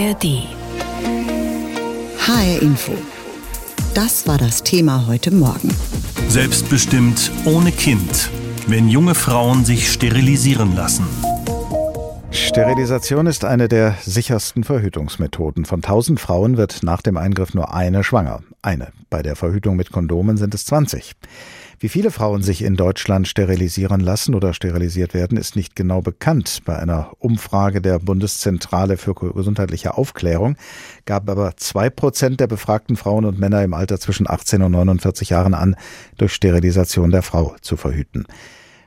ARD. HR Info. Das war das Thema heute Morgen. Selbstbestimmt ohne Kind, wenn junge Frauen sich sterilisieren lassen. Sterilisation ist eine der sichersten Verhütungsmethoden. Von 1000 Frauen wird nach dem Eingriff nur eine schwanger. Eine. Bei der Verhütung mit Kondomen sind es 20. Wie viele Frauen sich in Deutschland sterilisieren lassen oder sterilisiert werden, ist nicht genau bekannt. Bei einer Umfrage der Bundeszentrale für gesundheitliche Aufklärung gab aber zwei Prozent der befragten Frauen und Männer im Alter zwischen 18 und 49 Jahren an, durch Sterilisation der Frau zu verhüten.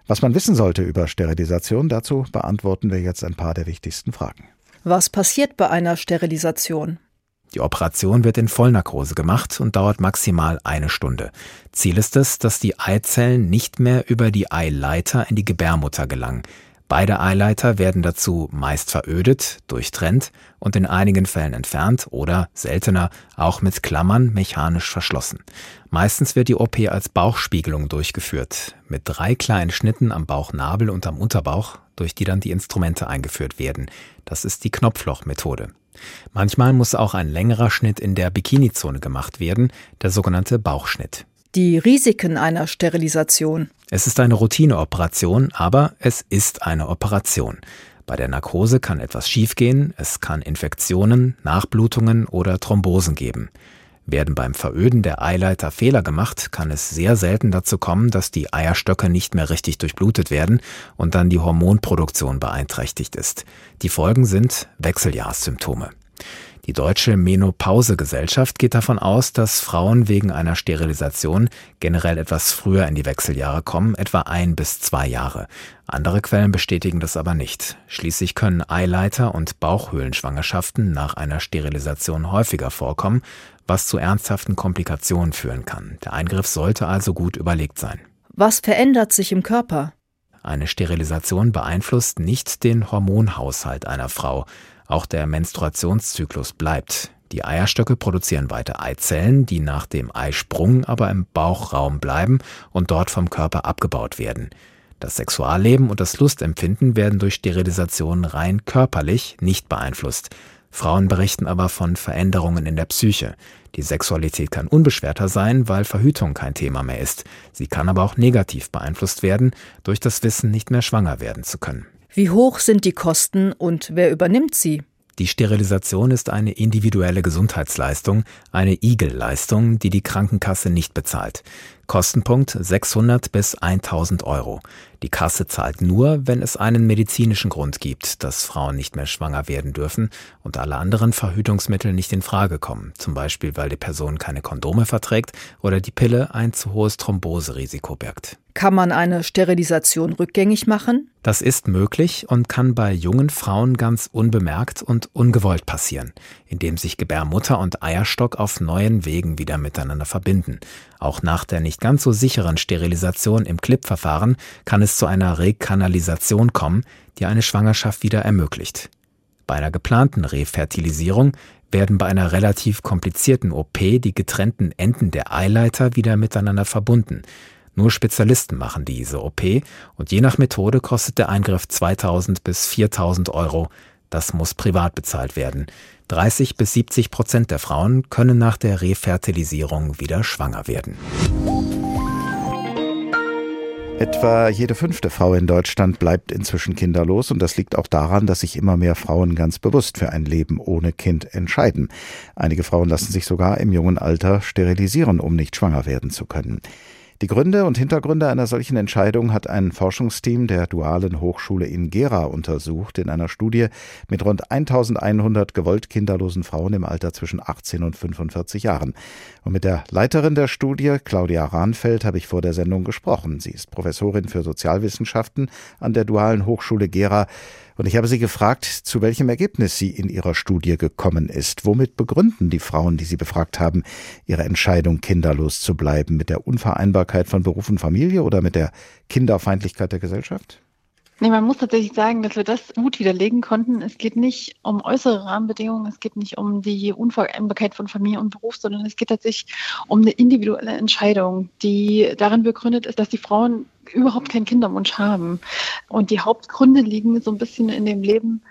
Was man wissen sollte über Sterilisation, dazu beantworten wir jetzt ein paar der wichtigsten Fragen. Was passiert bei einer Sterilisation? Die Operation wird in Vollnarkose gemacht und dauert maximal eine Stunde. Ziel ist es, dass die Eizellen nicht mehr über die Eileiter in die Gebärmutter gelangen. Beide Eileiter werden dazu meist verödet, durchtrennt und in einigen Fällen entfernt oder seltener auch mit Klammern mechanisch verschlossen. Meistens wird die OP als Bauchspiegelung durchgeführt, mit drei kleinen Schnitten am Bauchnabel und am Unterbauch, durch die dann die Instrumente eingeführt werden. Das ist die Knopflochmethode. Manchmal muss auch ein längerer Schnitt in der Bikinizone gemacht werden, der sogenannte Bauchschnitt. Die Risiken einer Sterilisation. Es ist eine Routineoperation, aber es ist eine Operation. Bei der Narkose kann etwas schiefgehen, es kann Infektionen, Nachblutungen oder Thrombosen geben. Werden beim Veröden der Eileiter Fehler gemacht, kann es sehr selten dazu kommen, dass die Eierstöcke nicht mehr richtig durchblutet werden und dann die Hormonproduktion beeinträchtigt ist. Die Folgen sind Wechseljahrssymptome. Die Deutsche Menopausegesellschaft geht davon aus, dass Frauen wegen einer Sterilisation generell etwas früher in die Wechseljahre kommen, etwa ein bis zwei Jahre. Andere Quellen bestätigen das aber nicht. Schließlich können Eileiter- und Bauchhöhlenschwangerschaften nach einer Sterilisation häufiger vorkommen, was zu ernsthaften Komplikationen führen kann. Der Eingriff sollte also gut überlegt sein. Was verändert sich im Körper? Eine Sterilisation beeinflusst nicht den Hormonhaushalt einer Frau. Auch der Menstruationszyklus bleibt. Die Eierstöcke produzieren weiter Eizellen, die nach dem Eisprung aber im Bauchraum bleiben und dort vom Körper abgebaut werden. Das Sexualleben und das Lustempfinden werden durch Sterilisation rein körperlich nicht beeinflusst. Frauen berichten aber von Veränderungen in der Psyche. Die Sexualität kann unbeschwerter sein, weil Verhütung kein Thema mehr ist. Sie kann aber auch negativ beeinflusst werden, durch das Wissen nicht mehr schwanger werden zu können. Wie hoch sind die Kosten und wer übernimmt sie? Die Sterilisation ist eine individuelle Gesundheitsleistung, eine Igel-Leistung, die die Krankenkasse nicht bezahlt. Kostenpunkt 600 bis 1000 Euro. Die Kasse zahlt nur, wenn es einen medizinischen Grund gibt, dass Frauen nicht mehr schwanger werden dürfen und alle anderen Verhütungsmittel nicht in Frage kommen, zum Beispiel weil die Person keine Kondome verträgt oder die Pille ein zu hohes Thromboserisiko birgt. Kann man eine Sterilisation rückgängig machen? Das ist möglich und kann bei jungen Frauen ganz unbemerkt und ungewollt passieren, indem sich Gebärmutter und Eierstock auf neuen Wegen wieder miteinander verbinden. Auch nach der nicht ganz so sicheren Sterilisation im Clip-Verfahren kann es zu einer Rekanalisation kommen, die eine Schwangerschaft wieder ermöglicht. Bei einer geplanten Refertilisierung werden bei einer relativ komplizierten OP die getrennten Enden der Eileiter wieder miteinander verbunden. Nur Spezialisten machen diese OP und je nach Methode kostet der Eingriff 2000 bis 4000 Euro. Das muss privat bezahlt werden. 30 bis 70 Prozent der Frauen können nach der Refertilisierung wieder schwanger werden. Etwa jede fünfte Frau in Deutschland bleibt inzwischen kinderlos und das liegt auch daran, dass sich immer mehr Frauen ganz bewusst für ein Leben ohne Kind entscheiden. Einige Frauen lassen sich sogar im jungen Alter sterilisieren, um nicht schwanger werden zu können. Die Gründe und Hintergründe einer solchen Entscheidung hat ein Forschungsteam der Dualen Hochschule in Gera untersucht in einer Studie mit rund 1100 gewollt kinderlosen Frauen im Alter zwischen 18 und 45 Jahren. Und mit der Leiterin der Studie, Claudia Rahnfeld, habe ich vor der Sendung gesprochen. Sie ist Professorin für Sozialwissenschaften an der Dualen Hochschule Gera. Und ich habe sie gefragt, zu welchem Ergebnis sie in ihrer Studie gekommen ist. Womit begründen die Frauen, die sie befragt haben, ihre Entscheidung, kinderlos zu bleiben? Mit der Unvereinbarkeit von Beruf und Familie oder mit der Kinderfeindlichkeit der Gesellschaft? Nee, man muss tatsächlich sagen, dass wir das gut widerlegen konnten. Es geht nicht um äußere Rahmenbedingungen, es geht nicht um die Unvereinbarkeit von Familie und Beruf, sondern es geht tatsächlich um eine individuelle Entscheidung, die darin begründet ist, dass die Frauen überhaupt keinen Kinderwunsch haben. Und die Hauptgründe liegen so ein bisschen in dem Leben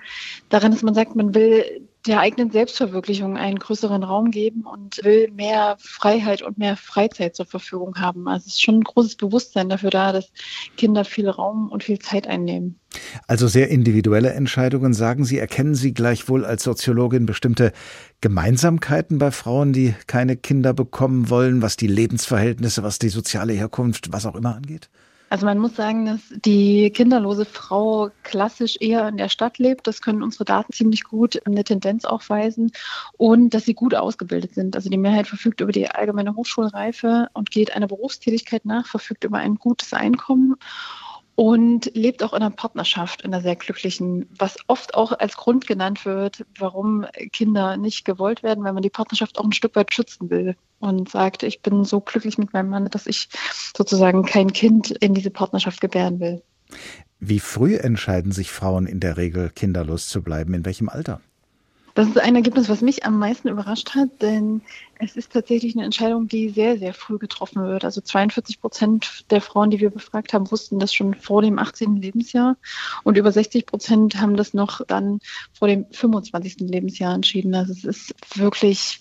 darin, dass man sagt, man will der eigenen Selbstverwirklichung einen größeren Raum geben und will mehr Freiheit und mehr Freizeit zur Verfügung haben. Also es ist schon ein großes Bewusstsein dafür da, dass Kinder viel Raum und viel Zeit einnehmen. Also sehr individuelle Entscheidungen, sagen Sie. Erkennen Sie gleichwohl als Soziologin bestimmte Gemeinsamkeiten bei Frauen, die keine Kinder bekommen wollen, was die Lebensverhältnisse, was die soziale Herkunft, was auch immer angeht? Also man muss sagen, dass die kinderlose Frau klassisch eher in der Stadt lebt. Das können unsere Daten ziemlich gut eine Tendenz aufweisen und dass sie gut ausgebildet sind. Also die Mehrheit verfügt über die allgemeine Hochschulreife und geht einer Berufstätigkeit nach, verfügt über ein gutes Einkommen und lebt auch in einer Partnerschaft, in einer sehr glücklichen, was oft auch als Grund genannt wird, warum Kinder nicht gewollt werden, weil man die Partnerschaft auch ein Stück weit schützen will und sagt, ich bin so glücklich mit meinem Mann, dass ich sozusagen kein Kind in diese Partnerschaft gebären will. Wie früh entscheiden sich Frauen in der Regel, kinderlos zu bleiben? In welchem Alter? Das ist ein Ergebnis, was mich am meisten überrascht hat, denn es ist tatsächlich eine Entscheidung, die sehr, sehr früh getroffen wird. Also 42 Prozent der Frauen, die wir befragt haben, wussten das schon vor dem 18. Lebensjahr und über 60 Prozent haben das noch dann vor dem 25. Lebensjahr entschieden. Also es ist wirklich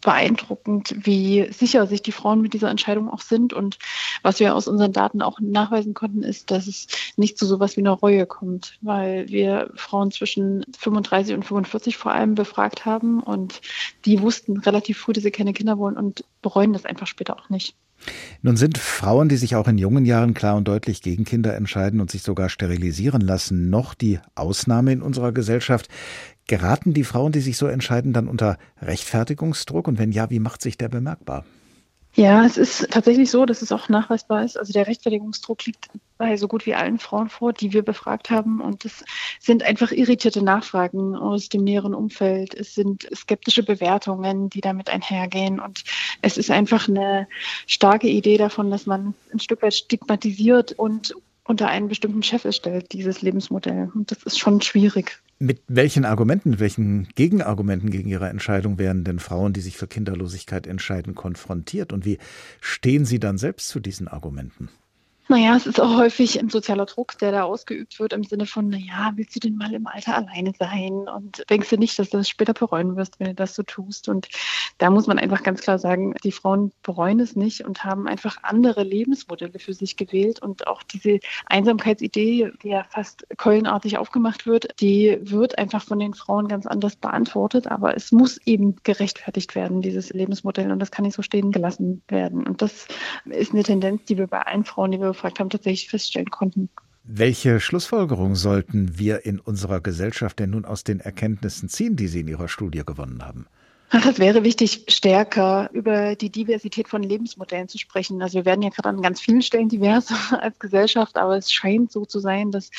beeindruckend, wie sicher sich die Frauen mit dieser Entscheidung auch sind. Und was wir aus unseren Daten auch nachweisen konnten, ist, dass es nicht zu sowas wie einer Reue kommt, weil wir Frauen zwischen 35 und 45 vor allem befragt haben und die wussten relativ früh, dass sie keine Kinder wollen und bereuen das einfach später auch nicht. Nun sind Frauen, die sich auch in jungen Jahren klar und deutlich gegen Kinder entscheiden und sich sogar sterilisieren lassen, noch die Ausnahme in unserer Gesellschaft. Geraten die Frauen, die sich so entscheiden, dann unter Rechtfertigungsdruck? Und wenn ja, wie macht sich der bemerkbar? Ja, es ist tatsächlich so, dass es auch nachweisbar ist. Also der Rechtfertigungsdruck liegt bei so gut wie allen Frauen vor, die wir befragt haben. Und es sind einfach irritierte Nachfragen aus dem näheren Umfeld. Es sind skeptische Bewertungen, die damit einhergehen. Und es ist einfach eine starke Idee davon, dass man ein Stück weit stigmatisiert und unter einen bestimmten Chef stellt, dieses Lebensmodell. Und das ist schon schwierig. Mit welchen Argumenten, mit welchen Gegenargumenten gegen Ihre Entscheidung werden denn Frauen, die sich für Kinderlosigkeit entscheiden, konfrontiert? Und wie stehen Sie dann selbst zu diesen Argumenten? Naja, es ist auch häufig ein sozialer Druck, der da ausgeübt wird im Sinne von, naja, willst du denn mal im Alter alleine sein? Und denkst du nicht, dass du das später bereuen wirst, wenn du das so tust? Und da muss man einfach ganz klar sagen, die Frauen bereuen es nicht und haben einfach andere Lebensmodelle für sich gewählt. Und auch diese Einsamkeitsidee, die ja fast keulenartig aufgemacht wird, die wird einfach von den Frauen ganz anders beantwortet. Aber es muss eben gerechtfertigt werden, dieses Lebensmodell. Und das kann nicht so stehen gelassen werden. Und das ist eine Tendenz, die wir bei allen Frauen, die wir gefragt haben, tatsächlich feststellen konnten. Welche Schlussfolgerung sollten wir in unserer Gesellschaft denn nun aus den Erkenntnissen ziehen, die Sie in Ihrer Studie gewonnen haben? Ach, es wäre wichtig, stärker über die Diversität von Lebensmodellen zu sprechen. Also wir werden ja gerade an ganz vielen Stellen divers als Gesellschaft, aber es scheint so zu sein, dass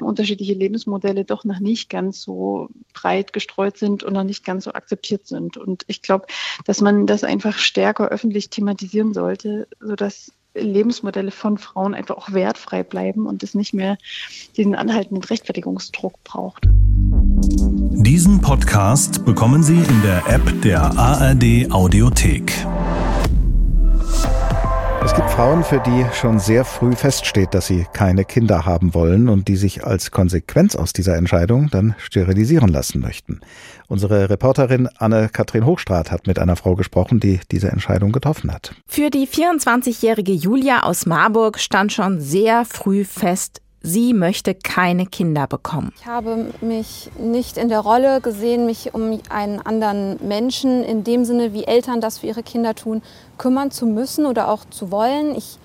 unterschiedliche Lebensmodelle doch noch nicht ganz so breit gestreut sind und noch nicht ganz so akzeptiert sind. Und ich glaube, dass man das einfach stärker öffentlich thematisieren sollte, sodass Lebensmodelle von Frauen einfach auch wertfrei bleiben und es nicht mehr diesen anhaltenden Rechtfertigungsdruck braucht. Diesen Podcast bekommen Sie in der App der ARD Audiothek. Es gibt Frauen, für die schon sehr früh feststeht, dass sie keine Kinder haben wollen und die sich als Konsequenz aus dieser Entscheidung dann sterilisieren lassen möchten. Unsere Reporterin Anne-Kathrin Hochstrat hat mit einer Frau gesprochen, die diese Entscheidung getroffen hat. Für die 24-jährige Julia aus Marburg stand schon sehr früh fest, sie möchte keine Kinder bekommen. Ich habe mich nicht in der Rolle gesehen, mich um einen anderen Menschen, in dem Sinne, wie Eltern das für ihre Kinder tun, kümmern zu müssen oder auch zu wollen. Ich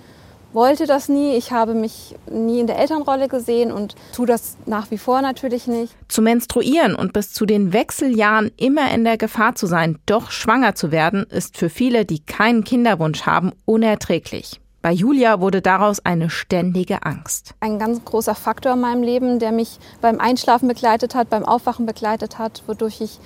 wollte das nie. Ich habe mich nie in der Elternrolle gesehen und tue das nach wie vor natürlich nicht. Zu menstruieren und bis zu den Wechseljahren immer in der Gefahr zu sein, doch schwanger zu werden, ist für viele, die keinen Kinderwunsch haben, unerträglich. Bei Julia wurde daraus eine ständige Angst. Ein ganz großer Faktor in meinem Leben, der mich beim Einschlafen begleitet hat, beim Aufwachen begleitet hat, wodurch ich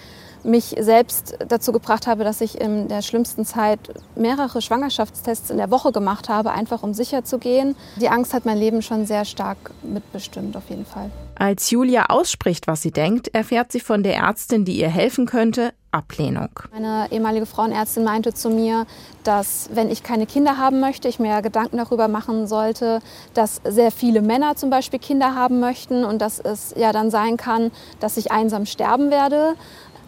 mich selbst dazu gebracht habe, dass ich in der schlimmsten Zeit mehrere Schwangerschaftstests in der Woche gemacht habe, einfach um sicher zu gehen. Die Angst hat mein Leben schon sehr stark mitbestimmt, auf jeden Fall. Als Julia ausspricht, was sie denkt, erfährt sie von der Ärztin, die ihr helfen könnte, Ablehnung. Meine ehemalige Frauenärztin meinte zu mir, dass wenn ich keine Kinder haben möchte, ich mir Gedanken darüber machen sollte, dass sehr viele Männer zum Beispiel Kinder haben möchten und dass es ja dann sein kann, dass ich einsam sterben werde.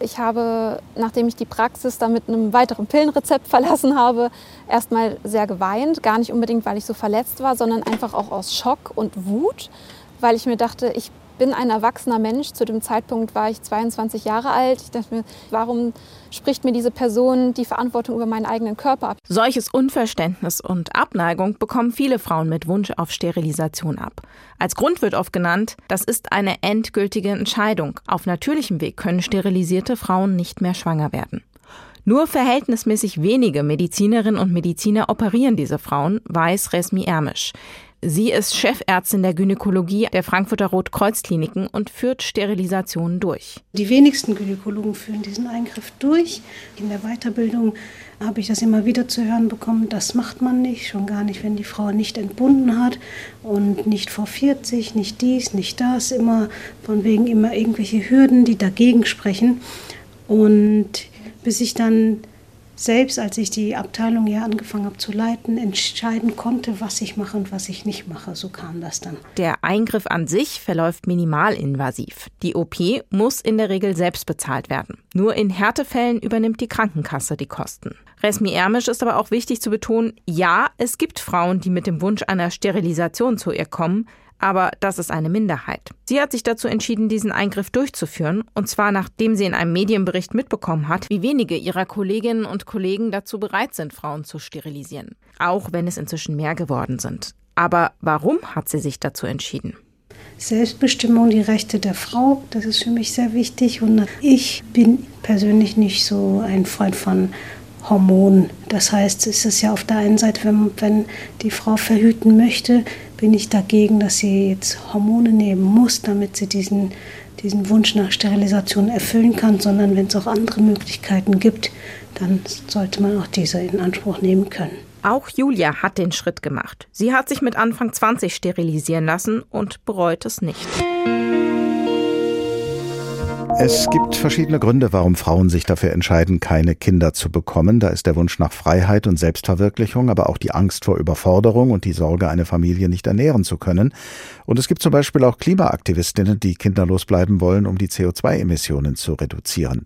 Ich habe, nachdem ich die Praxis dann mit einem weiteren Pillenrezept verlassen habe, erstmal sehr geweint. Gar nicht unbedingt, weil ich so verletzt war, sondern einfach auch aus Schock und Wut, weil ich mir dachte, ich bin ein erwachsener Mensch. Zu dem Zeitpunkt war ich 22 Jahre alt. Ich dachte mir, warum spricht mir diese Person die Verantwortung über meinen eigenen Körper ab? Solches Unverständnis und Abneigung bekommen viele Frauen mit Wunsch auf Sterilisation ab. Als Grund wird oft genannt, das ist eine endgültige Entscheidung. Auf natürlichem Weg können sterilisierte Frauen nicht mehr schwanger werden. Nur verhältnismäßig wenige Medizinerinnen und Mediziner operieren diese Frauen, weiß Resmi Ermisch. Sie ist Chefärztin der Gynäkologie der Frankfurter Rotkreuzkliniken und führt Sterilisationen durch. Die wenigsten Gynäkologen führen diesen Eingriff durch. In der Weiterbildung habe ich das immer wieder zu hören bekommen, das macht man nicht, schon gar nicht, wenn die Frau nicht entbunden hat und nicht vor 40, nicht dies, nicht das, immer von wegen immer irgendwelche Hürden, die dagegen sprechen. Und bis ich dann selbst, als ich die Abteilung hier angefangen habe zu leiten, entscheiden konnte, was ich mache und was ich nicht mache. So kam das dann. Der Eingriff an sich verläuft minimalinvasiv. Die OP muss in der Regel selbst bezahlt werden. Nur in Härtefällen übernimmt die Krankenkasse die Kosten. Resmi Ermisch ist aber auch wichtig zu betonen, ja, es gibt Frauen, die mit dem Wunsch einer Sterilisation zu ihr kommen, aber das ist eine Minderheit. Sie hat sich dazu entschieden, diesen Eingriff durchzuführen, und zwar nachdem sie in einem Medienbericht mitbekommen hat, wie wenige ihrer Kolleginnen und Kollegen dazu bereit sind, Frauen zu sterilisieren, auch wenn es inzwischen mehr geworden sind. Aber warum hat sie sich dazu entschieden? Selbstbestimmung, die Rechte der Frau, das ist für mich sehr wichtig. Und ich bin persönlich nicht so ein Freund von Hormonen. Das heißt, es ist ja auf der einen Seite, wenn, wenn die Frau verhüten möchte, bin ich dagegen, dass sie jetzt Hormone nehmen muss, damit sie diesen, diesen Wunsch nach Sterilisation erfüllen kann, sondern wenn es auch andere Möglichkeiten gibt, dann sollte man auch diese in Anspruch nehmen können. Auch Julia hat den Schritt gemacht. Sie hat sich mit Anfang 20 sterilisieren lassen und bereut es nicht. Es gibt verschiedene Gründe, warum Frauen sich dafür entscheiden, keine Kinder zu bekommen. Da ist der Wunsch nach Freiheit und Selbstverwirklichung, aber auch die Angst vor Überforderung und die Sorge, eine Familie nicht ernähren zu können. Und es gibt zum Beispiel auch Klimaaktivistinnen, die kinderlos bleiben wollen, um die CO2-Emissionen zu reduzieren.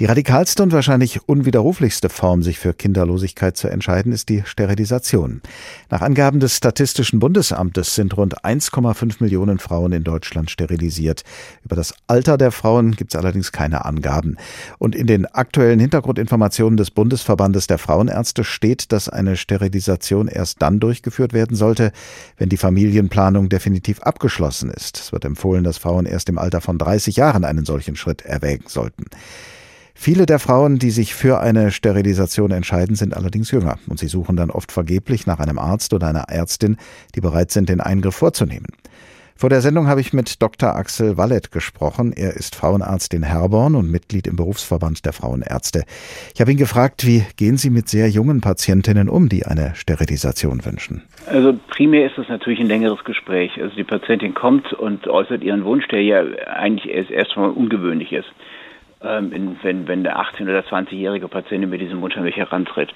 Die radikalste und wahrscheinlich unwiderruflichste Form, sich für Kinderlosigkeit zu entscheiden, ist die Sterilisation. Nach Angaben des Statistischen Bundesamtes sind rund 1,5 Millionen Frauen in Deutschland sterilisiert. Über das Alter der Frauen gibt es allerdings keine Angaben. Und in den aktuellen Hintergrundinformationen des Bundesverbandes der Frauenärzte steht, dass eine Sterilisation erst dann durchgeführt werden sollte, wenn die Familienplanung definitiv abgeschlossen ist. Es wird empfohlen, dass Frauen erst im Alter von 30 Jahren einen solchen Schritt erwägen sollten. Viele der Frauen, die sich für eine Sterilisation entscheiden, sind allerdings jünger und sie suchen dann oft vergeblich nach einem Arzt oder einer Ärztin, die bereit sind, den Eingriff vorzunehmen. Vor der Sendung habe ich mit Dr. Axel Wallet gesprochen. Er ist Frauenarzt in Herborn und Mitglied im Berufsverband der Frauenärzte. Ich habe ihn gefragt, wie gehen Sie mit sehr jungen Patientinnen um, die eine Sterilisation wünschen? Also primär ist es natürlich ein längeres Gespräch. Also die Patientin kommt und äußert ihren Wunsch, der ja eigentlich erst erstmal ungewöhnlich ist ähm, wenn, wenn der 18- oder 20-jährige Patient mit diesem mich herantritt.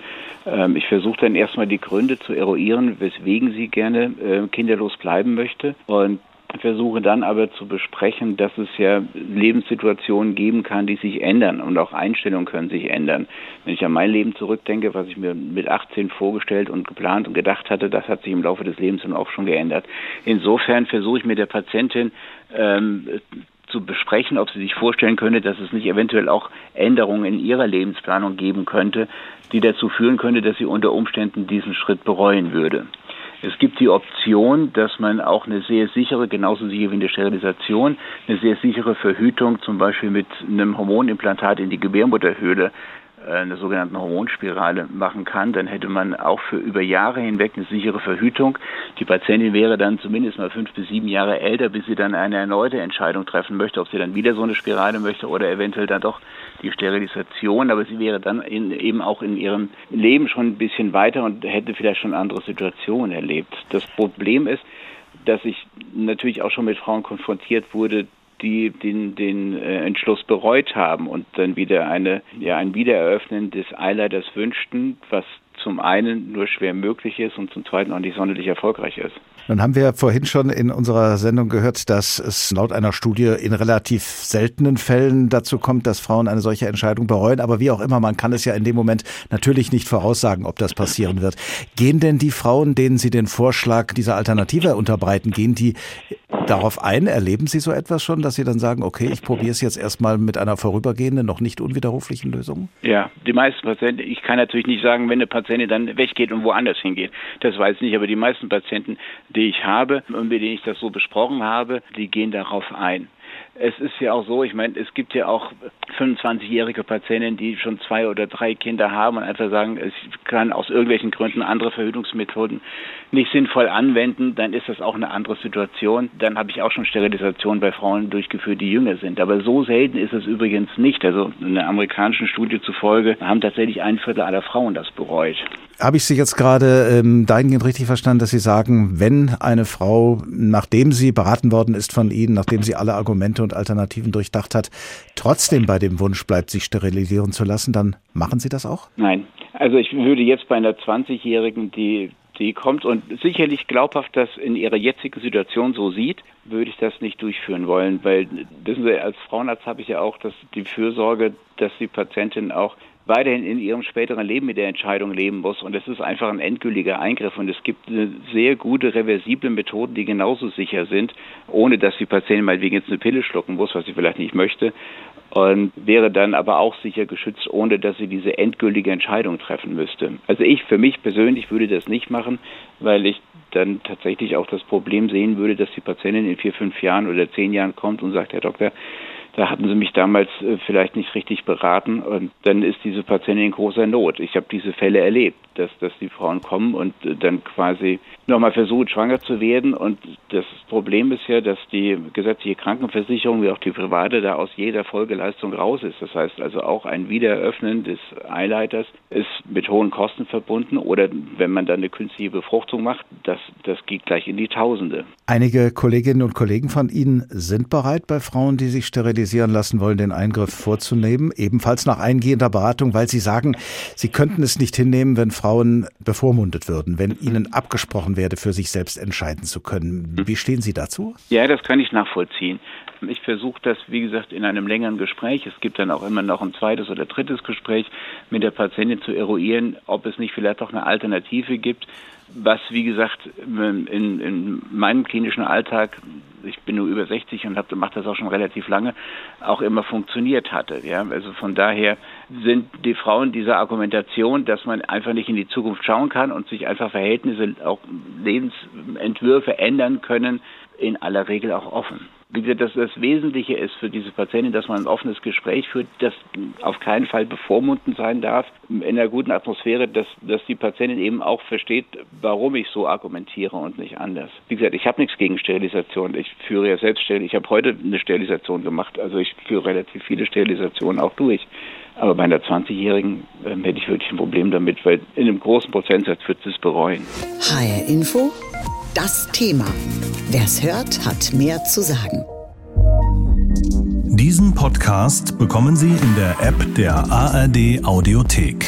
Ähm, ich versuche dann erstmal die Gründe zu eruieren, weswegen sie gerne äh, kinderlos bleiben möchte und versuche dann aber zu besprechen, dass es ja Lebenssituationen geben kann, die sich ändern und auch Einstellungen können sich ändern. Wenn ich an mein Leben zurückdenke, was ich mir mit 18 vorgestellt und geplant und gedacht hatte, das hat sich im Laufe des Lebens dann auch schon geändert. Insofern versuche ich mit der Patientin ähm, zu besprechen, ob sie sich vorstellen könnte, dass es nicht eventuell auch Änderungen in ihrer Lebensplanung geben könnte, die dazu führen könnte, dass sie unter Umständen diesen Schritt bereuen würde. Es gibt die Option, dass man auch eine sehr sichere, genauso sicher wie in der Sterilisation, eine sehr sichere Verhütung zum Beispiel mit einem Hormonimplantat in die Gebärmutterhöhle eine sogenannte Hormonspirale machen kann, dann hätte man auch für über Jahre hinweg eine sichere Verhütung. Die Patientin wäre dann zumindest mal fünf bis sieben Jahre älter, bis sie dann eine erneute Entscheidung treffen möchte, ob sie dann wieder so eine Spirale möchte oder eventuell dann doch die Sterilisation. Aber sie wäre dann in, eben auch in ihrem Leben schon ein bisschen weiter und hätte vielleicht schon andere Situationen erlebt. Das Problem ist, dass ich natürlich auch schon mit Frauen konfrontiert wurde, die den, den äh, Entschluss bereut haben und dann wieder eine, ja, ein Wiedereröffnen des Eileiters wünschten, was zum einen nur schwer möglich ist und zum zweiten auch nicht sonderlich erfolgreich ist. Nun haben wir vorhin schon in unserer Sendung gehört, dass es laut einer Studie in relativ seltenen Fällen dazu kommt, dass Frauen eine solche Entscheidung bereuen. Aber wie auch immer, man kann es ja in dem Moment natürlich nicht voraussagen, ob das passieren wird. Gehen denn die Frauen, denen Sie den Vorschlag dieser Alternative unterbreiten, gehen die darauf ein? Erleben Sie so etwas schon, dass Sie dann sagen, okay, ich probiere es jetzt erstmal mit einer vorübergehenden, noch nicht unwiderruflichen Lösung? Ja, die meisten Patienten, ich kann natürlich nicht sagen, wenn eine Patientin dann weggeht und woanders hingeht. Das weiß ich nicht, aber die meisten Patienten, die ich habe und mit denen ich das so besprochen habe, die gehen darauf ein. Es ist ja auch so, ich meine, es gibt ja auch 25-jährige Patientinnen, die schon zwei oder drei Kinder haben und einfach sagen, es kann aus irgendwelchen Gründen andere Verhütungsmethoden nicht sinnvoll anwenden, dann ist das auch eine andere Situation. Dann habe ich auch schon Sterilisation bei Frauen durchgeführt, die jünger sind. Aber so selten ist es übrigens nicht. Also in einer amerikanischen Studie zufolge haben tatsächlich ein Viertel aller Frauen das bereut. Habe ich Sie jetzt gerade ähm, dahingehend richtig verstanden, dass Sie sagen, wenn eine Frau, nachdem sie beraten worden ist von Ihnen, nachdem sie alle Argumente und Alternativen durchdacht hat, trotzdem bei dem Wunsch bleibt, sich sterilisieren zu lassen, dann machen Sie das auch? Nein. Also ich würde jetzt bei einer 20-Jährigen, die die kommt und sicherlich glaubhaft das in ihrer jetzigen Situation so sieht, würde ich das nicht durchführen wollen, weil wissen Sie, als Frauenarzt habe ich ja auch das, die Fürsorge, dass die Patientin auch weiterhin in ihrem späteren Leben mit der Entscheidung leben muss. Und es ist einfach ein endgültiger Eingriff. Und es gibt sehr gute reversible Methoden, die genauso sicher sind, ohne dass die Patientin meinetwegen jetzt eine Pille schlucken muss, was sie vielleicht nicht möchte. Und wäre dann aber auch sicher geschützt, ohne dass sie diese endgültige Entscheidung treffen müsste. Also ich für mich persönlich würde das nicht machen, weil ich dann tatsächlich auch das Problem sehen würde, dass die Patientin in vier, fünf Jahren oder zehn Jahren kommt und sagt, Herr Doktor, da hatten sie mich damals äh, vielleicht nicht richtig beraten und dann ist diese Patientin in großer Not. Ich habe diese Fälle erlebt, dass, dass die Frauen kommen und äh, dann quasi nochmal versuchen, schwanger zu werden. Und das Problem ist ja, dass die gesetzliche Krankenversicherung wie auch die private da aus jeder Folgeleistung raus ist. Das heißt also auch ein Wiedereröffnen des Eileiters ist mit hohen Kosten verbunden oder wenn man dann eine künstliche Befruchtung macht, das, das geht gleich in die Tausende. Einige Kolleginnen und Kollegen von Ihnen sind bereit, bei Frauen, die sich sterilisieren lassen wollen, den Eingriff vorzunehmen, ebenfalls nach eingehender Beratung, weil sie sagen, sie könnten es nicht hinnehmen, wenn Frauen bevormundet würden, wenn ihnen abgesprochen werde, für sich selbst entscheiden zu können. Wie stehen Sie dazu? Ja, das kann ich nachvollziehen. Ich versuche das, wie gesagt, in einem längeren Gespräch. Es gibt dann auch immer noch ein zweites oder drittes Gespräch mit der Patientin zu eruieren, ob es nicht vielleicht auch eine Alternative gibt, was, wie gesagt, in, in meinem klinischen Alltag ich bin nur über 60 und mache das auch schon relativ lange, auch immer funktioniert hatte. Ja? Also von daher sind die Frauen dieser Argumentation, dass man einfach nicht in die Zukunft schauen kann und sich einfach Verhältnisse, auch Lebensentwürfe ändern können, in aller Regel auch offen wie gesagt, dass das Wesentliche ist für diese Patientin, dass man ein offenes Gespräch führt, das auf keinen Fall bevormundend sein darf, in einer guten Atmosphäre, dass, dass die Patientin eben auch versteht, warum ich so argumentiere und nicht anders. Wie gesagt, ich habe nichts gegen Sterilisation. Ich führe ja selbst Sterilisation. Ich habe heute eine Sterilisation gemacht. Also ich führe relativ viele Sterilisationen auch durch. Aber bei einer 20-Jährigen äh, hätte ich wirklich ein Problem damit, weil in einem großen Prozentsatz wird sie es bereuen. HR Info das Thema. Wer es hört, hat mehr zu sagen. Diesen Podcast bekommen Sie in der App der ARD Audiothek.